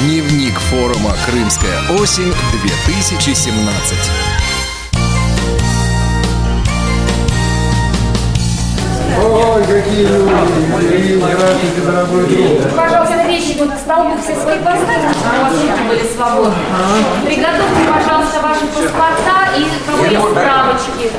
Дневник форума «Крымская осень-2017». Ой, какие люди! Здравствуйте, дорогой друг! Пожалуйста, вещи вот к столбу все свои поставьте, чтобы у вас руки были свободны. Приготовьте, пожалуйста, ваши паспорта и кого справочки.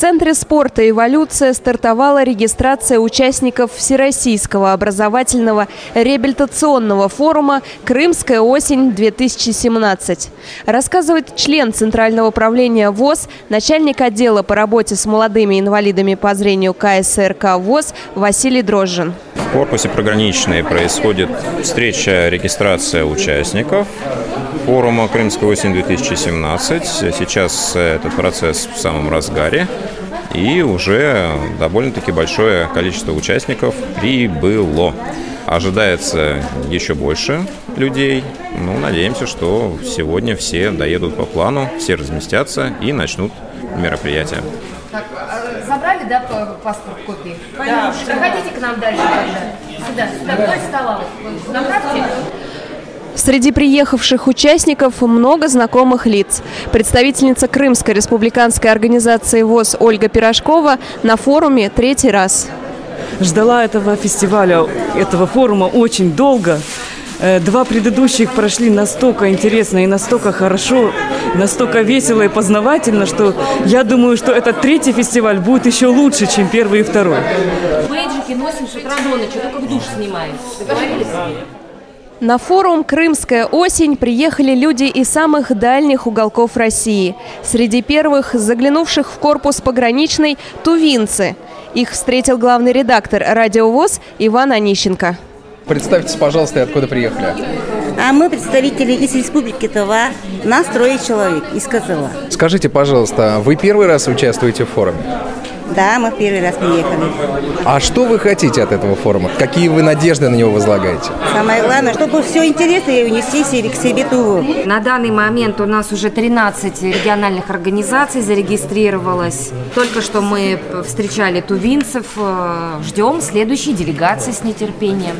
Центре спорта «Эволюция» стартовала регистрация участников Всероссийского образовательного реабилитационного форума «Крымская осень-2017». Рассказывает член Центрального управления ВОЗ, начальник отдела по работе с молодыми инвалидами по зрению КСРК ВОЗ Василий Дрожжин. В корпусе програничной происходит встреча, регистрация участников форума «Крымская осень-2017». Сейчас этот процесс в самом разгаре. И уже довольно-таки большое количество участников прибыло. Ожидается еще больше людей. Ну, надеемся, что сегодня все доедут по плану, все разместятся и начнут мероприятие. Так, а, забрали, да, паспорт копии? Да. Проходите к нам дальше тогда. Сюда, сюда, вдоль стола. Направьте. Среди приехавших участников много знакомых лиц. Представительница Крымской республиканской организации ВОЗ Ольга Пирожкова на форуме третий раз. ждала этого фестиваля, этого форума очень долго. Э, Два предыдущих прошли настолько интересно и настолько хорошо, настолько весело и познавательно, что я думаю, что этот третий фестиваль будет еще лучше, чем первый и второй. Бейджики носим с утра до ночи, только в душ снимаем. Договорились? На форум «Крымская осень» приехали люди из самых дальних уголков России. Среди первых, заглянувших в корпус пограничный, тувинцы. Их встретил главный редактор «Радио ВОЗ» Иван Онищенко. Представьтесь, пожалуйста, откуда приехали. А мы представители из Республики Тыва. Нас трое человек из Козыла. Скажите, пожалуйста, вы первый раз участвуете в форуме? Да, мы в первый раз приехали. А что вы хотите от этого форума? Какие вы надежды на него возлагаете? Самое главное, чтобы все интересное унести себе- к себе Туву. На данный момент у нас уже 13 региональных организаций зарегистрировалось. Только что мы встречали тувинцев. Ждем следующей делегации с нетерпением.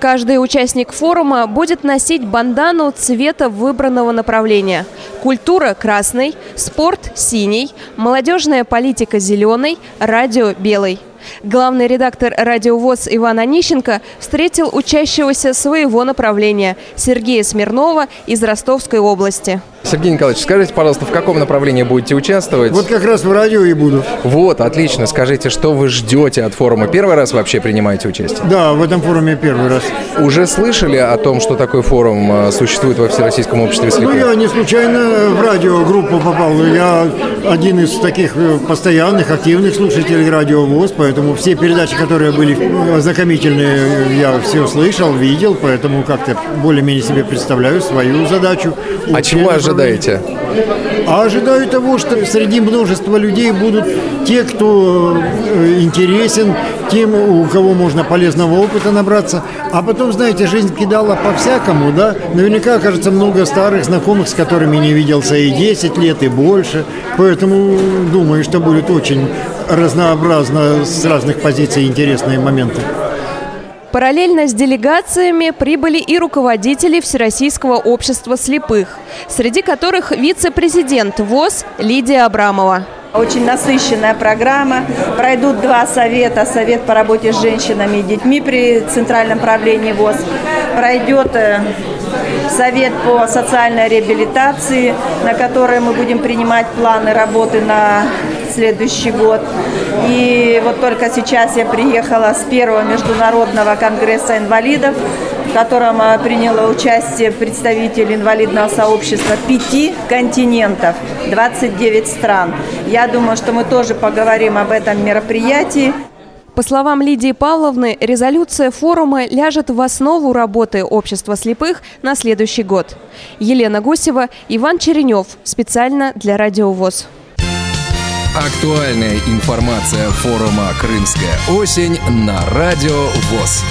Каждый участник форума будет носить бандану цвета выбранного направления. Культура – красный, спорт – синий, молодежная политика – зеленый, радио – белый. Главный редактор «Радио ВОЗ» Иван Онищенко встретил учащегося своего направления Сергея Смирнова из Ростовской области. Сергей Николаевич, скажите, пожалуйста, в каком направлении будете участвовать? Вот как раз в радио и буду. Вот, отлично. Скажите, что вы ждете от форума? Первый раз вообще принимаете участие? Да, в этом форуме первый раз. Уже слышали о том, что такой форум э, существует во Всероссийском обществе Ну, слепых? я не случайно в радиогруппу попал. Я один из таких э, постоянных, активных слушателей радио ВОЗ, поэтому все передачи, которые были ознакомительные, я все слышал, видел, поэтому как-то более-менее себе представляю свою задачу. А чего направление. Ожидаете? А ожидаю того, что среди множества людей будут те, кто э, интересен, тем, у кого можно полезного опыта набраться. А потом, знаете, жизнь кидала по-всякому, да? Наверняка окажется много старых знакомых, с которыми не виделся и 10 лет, и больше. Поэтому думаю, что будет очень разнообразно с разных позиций интересные моменты. Параллельно с делегациями прибыли и руководители Всероссийского общества слепых, среди которых вице-президент ВОЗ Лидия Абрамова. Очень насыщенная программа. Пройдут два совета. Совет по работе с женщинами и детьми при Центральном правлении ВОЗ. Пройдет э, совет по социальной реабилитации, на который мы будем принимать планы работы на следующий год. И вот только сейчас я приехала с первого международного конгресса инвалидов, в котором э, приняло участие представитель инвалидного сообщества пяти континентов, 29 стран. Я думаю, что мы тоже поговорим об этом мероприятии. По словам Лидии Павловны, резолюция форума ляжет в основу работы общества слепых на следующий год. Елена Гусева, Иван Черенев. Специально для Радио ВОЗ. Актуальная информация форума «Крымская осень» на Радио ВОЗ.